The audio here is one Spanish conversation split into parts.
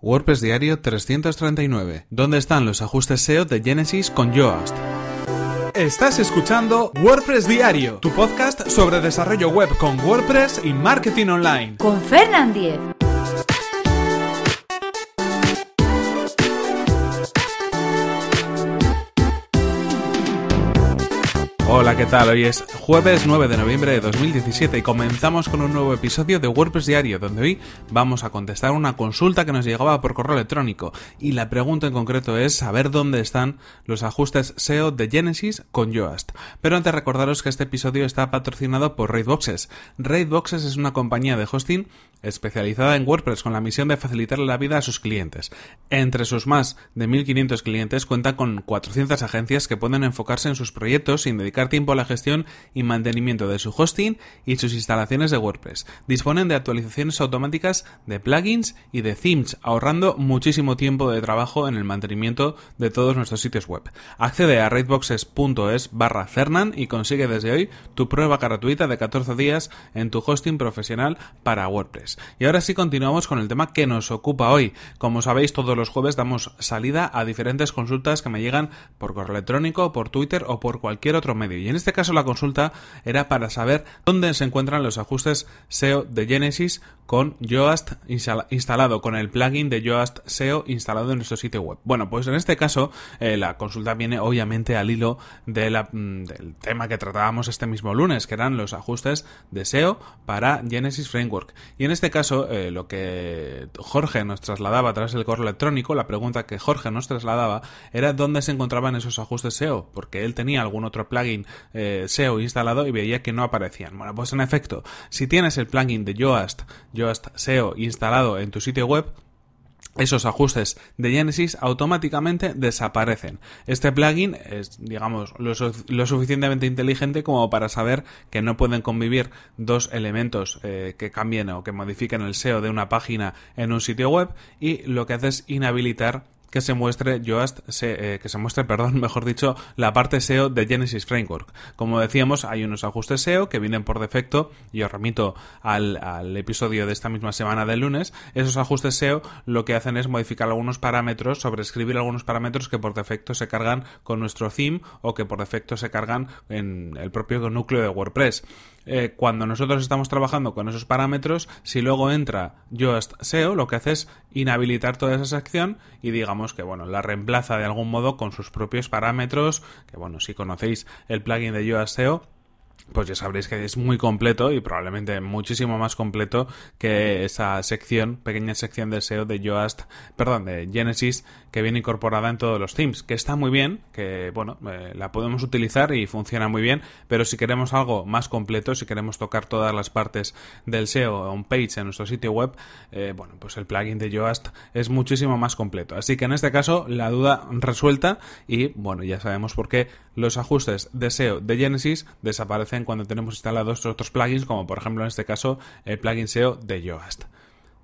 WordPress Diario 339. ¿Dónde están los ajustes SEO de Genesis con Yoast? Estás escuchando WordPress Diario, tu podcast sobre desarrollo web con WordPress y marketing online. Con Fernand Diez. Hola, ¿qué tal? Hoy es jueves 9 de noviembre de 2017 y comenzamos con un nuevo episodio de WordPress Diario, donde hoy vamos a contestar una consulta que nos llegaba por correo electrónico. Y la pregunta en concreto es saber dónde están los ajustes SEO de Genesis con Yoast. Pero antes recordaros que este episodio está patrocinado por Raidboxes. Raidboxes es una compañía de hosting especializada en WordPress con la misión de facilitarle la vida a sus clientes. Entre sus más de 1500 clientes cuenta con 400 agencias que pueden enfocarse en sus proyectos sin dedicar tiempo a la gestión y mantenimiento de su hosting y sus instalaciones de WordPress. Disponen de actualizaciones automáticas de plugins y de themes, ahorrando muchísimo tiempo de trabajo en el mantenimiento de todos nuestros sitios web. Accede a raidboxes.es barra Fernan y consigue desde hoy tu prueba gratuita de 14 días en tu hosting profesional para WordPress. Y ahora sí continuamos con el tema que nos ocupa hoy. Como sabéis, todos los jueves damos salida a diferentes consultas que me llegan por correo electrónico, por Twitter o por cualquier otro medio. Y en este caso la consulta era para saber dónde se encuentran los ajustes SEO de Genesis con Yoast instalado, con el plugin de Yoast SEO instalado en nuestro sitio web. Bueno, pues en este caso eh, la consulta viene obviamente al hilo mm, del tema que tratábamos este mismo lunes, que eran los ajustes de SEO para Genesis Framework. Y en este caso, eh, lo que Jorge nos trasladaba a través del correo electrónico, la pregunta que Jorge nos trasladaba era dónde se encontraban esos ajustes SEO, porque él tenía algún otro plugin eh, SEO instalado y veía que no aparecían. Bueno, pues en efecto, si tienes el plugin de Yoast, Yoast SEO instalado en tu sitio web, esos ajustes de Genesis automáticamente desaparecen. Este plugin es, digamos, lo, suficientemente inteligente como para saber que no pueden convivir dos elementos eh, que cambien o que modifiquen el SEO de una página en un sitio web y lo que hace es inhabilitar que se muestre Yoast, eh, que se muestre, perdón, mejor dicho, la parte SEO de Genesis Framework. Como decíamos, hay unos ajustes SEO que vienen por defecto, y os remito al, al, episodio de esta misma semana del lunes. Esos ajustes SEO lo que hacen es modificar algunos parámetros, sobreescribir algunos parámetros que por defecto se cargan con nuestro theme o que por defecto se cargan en el propio núcleo de WordPress. Eh, cuando nosotros estamos trabajando con esos parámetros, si luego entra Yoast SEO, lo que hace es inhabilitar toda esa sección y digamos que bueno, la reemplaza de algún modo con sus propios parámetros, que bueno, si conocéis el plugin de Yoast SEO, pues ya sabréis que es muy completo y probablemente muchísimo más completo que esa sección, pequeña sección de SEO de Yoast, perdón, de Genesis que viene incorporada en todos los themes, que está muy bien, que bueno, eh, la podemos utilizar y funciona muy bien, pero si queremos algo más completo, si queremos tocar todas las partes del SEO on page en nuestro sitio web, eh, bueno, pues el plugin de Yoast es muchísimo más completo. Así que en este caso la duda resuelta y bueno, ya sabemos por qué los ajustes de SEO de Genesis desaparecen cuando tenemos instalados otros plugins, como por ejemplo en este caso el plugin SEO de Yoast.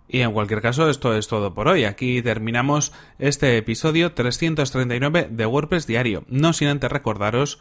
Y en cualquier caso, esto es todo por hoy. Aquí terminamos este episodio 339 de WordPress Diario. No sin antes recordaros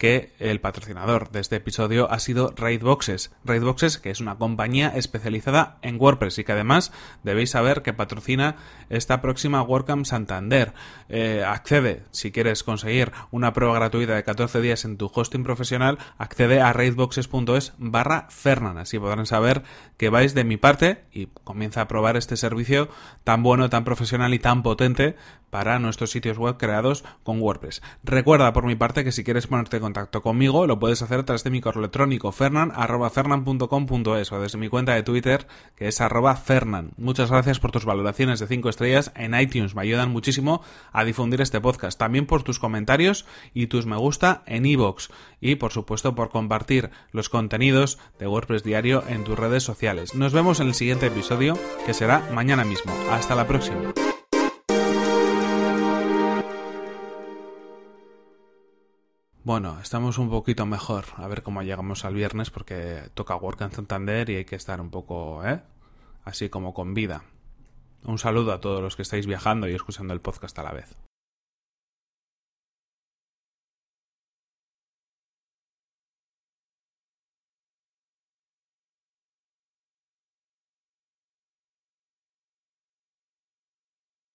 que el patrocinador de este episodio ha sido Raidboxes. Raidboxes, que es una compañía especializada en WordPress y que además debéis saber que patrocina esta próxima WordCamp Santander. Eh, accede, si quieres conseguir una prueba gratuita de 14 días en tu hosting profesional, accede a raidboxes.es barra Fernan. Así podrán saber que vais de mi parte y comienza a probar este servicio tan bueno, tan profesional y tan potente para nuestros sitios web creados con WordPress. Recuerda por mi parte que si quieres ponerte en contacto conmigo lo puedes hacer a través de mi correo electrónico fernan@fernan.com.es o desde mi cuenta de Twitter que es arroba fernan. Muchas gracias por tus valoraciones de 5 estrellas en iTunes, me ayudan muchísimo a difundir este podcast. También por tus comentarios y tus me gusta en iVoox y por supuesto por compartir los contenidos de WordPress Diario en tus redes sociales. Nos vemos en el siguiente episodio que será mañana mismo. Hasta la próxima. Bueno, estamos un poquito mejor. A ver cómo llegamos al viernes porque toca Work en Santander y hay que estar un poco, ¿eh? Así como con vida. Un saludo a todos los que estáis viajando y escuchando el podcast a la vez.